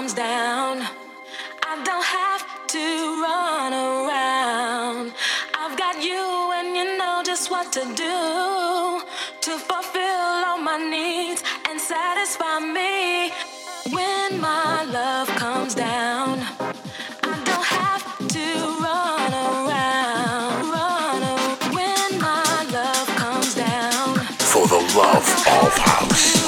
comes down, I don't have to run around. I've got you, and you know just what to do to fulfill all my needs and satisfy me. When my love comes down, I don't have to run around. Run around. When my love comes down, For the love of house.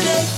today.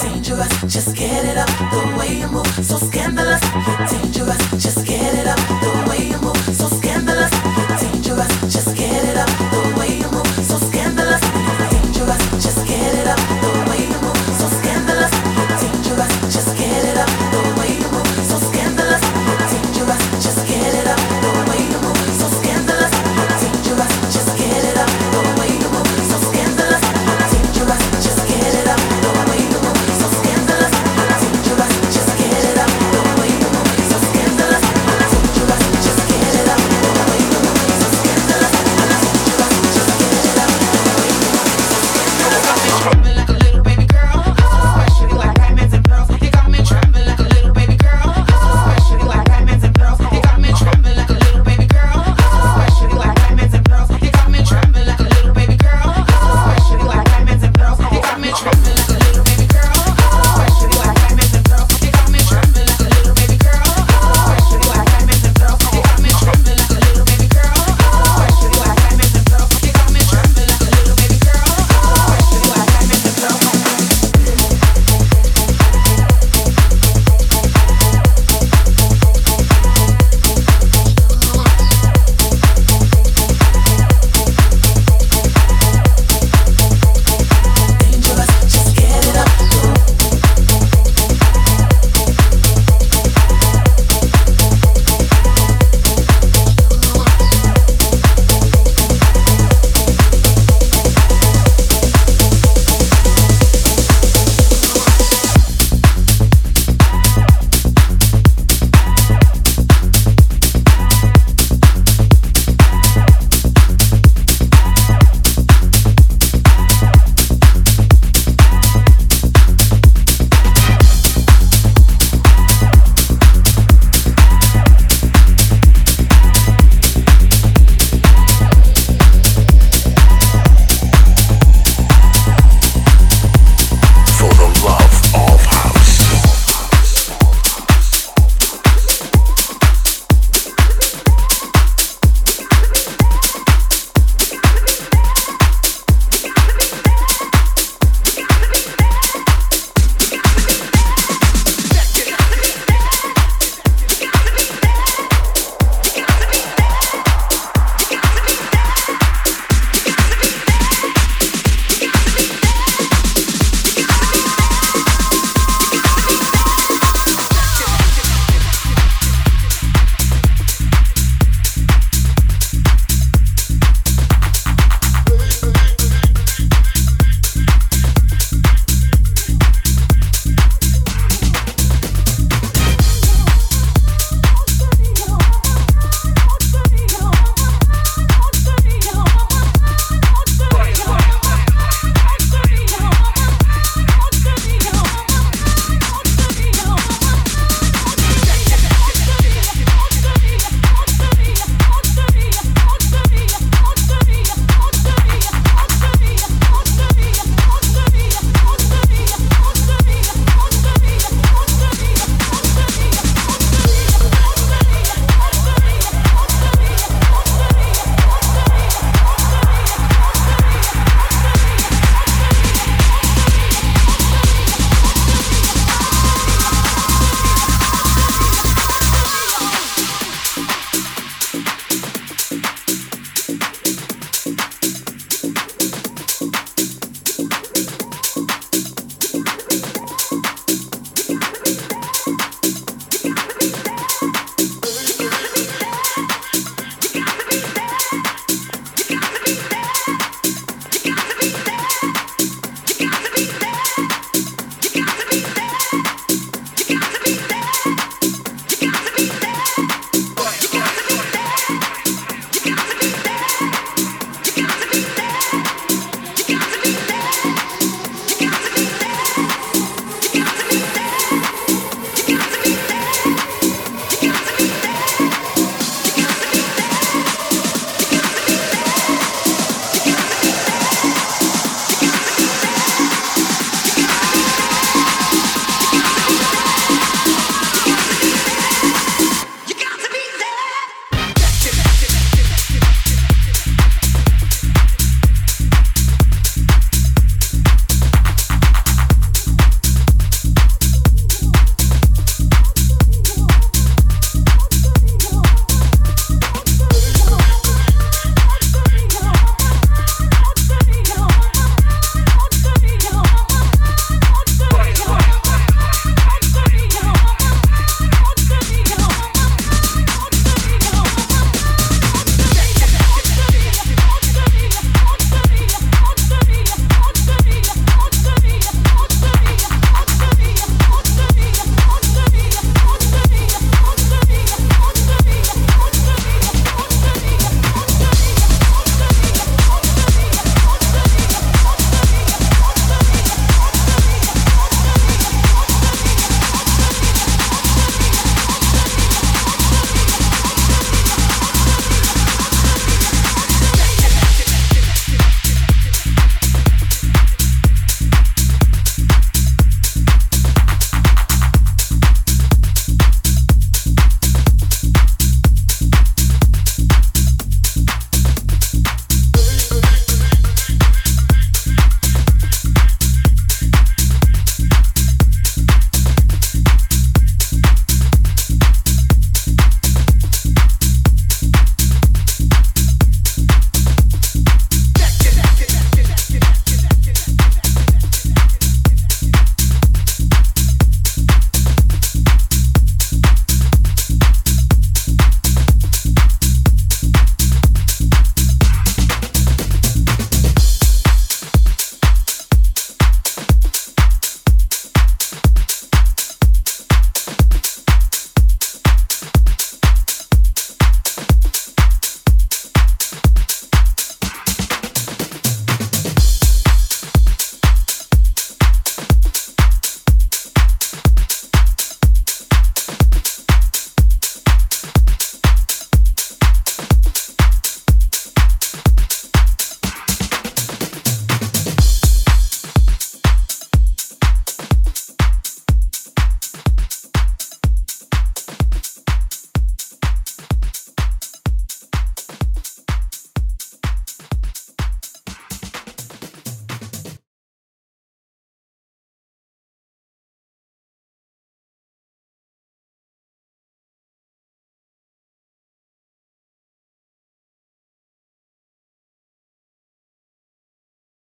dangerous. Just get it up the way you move, so scandalous.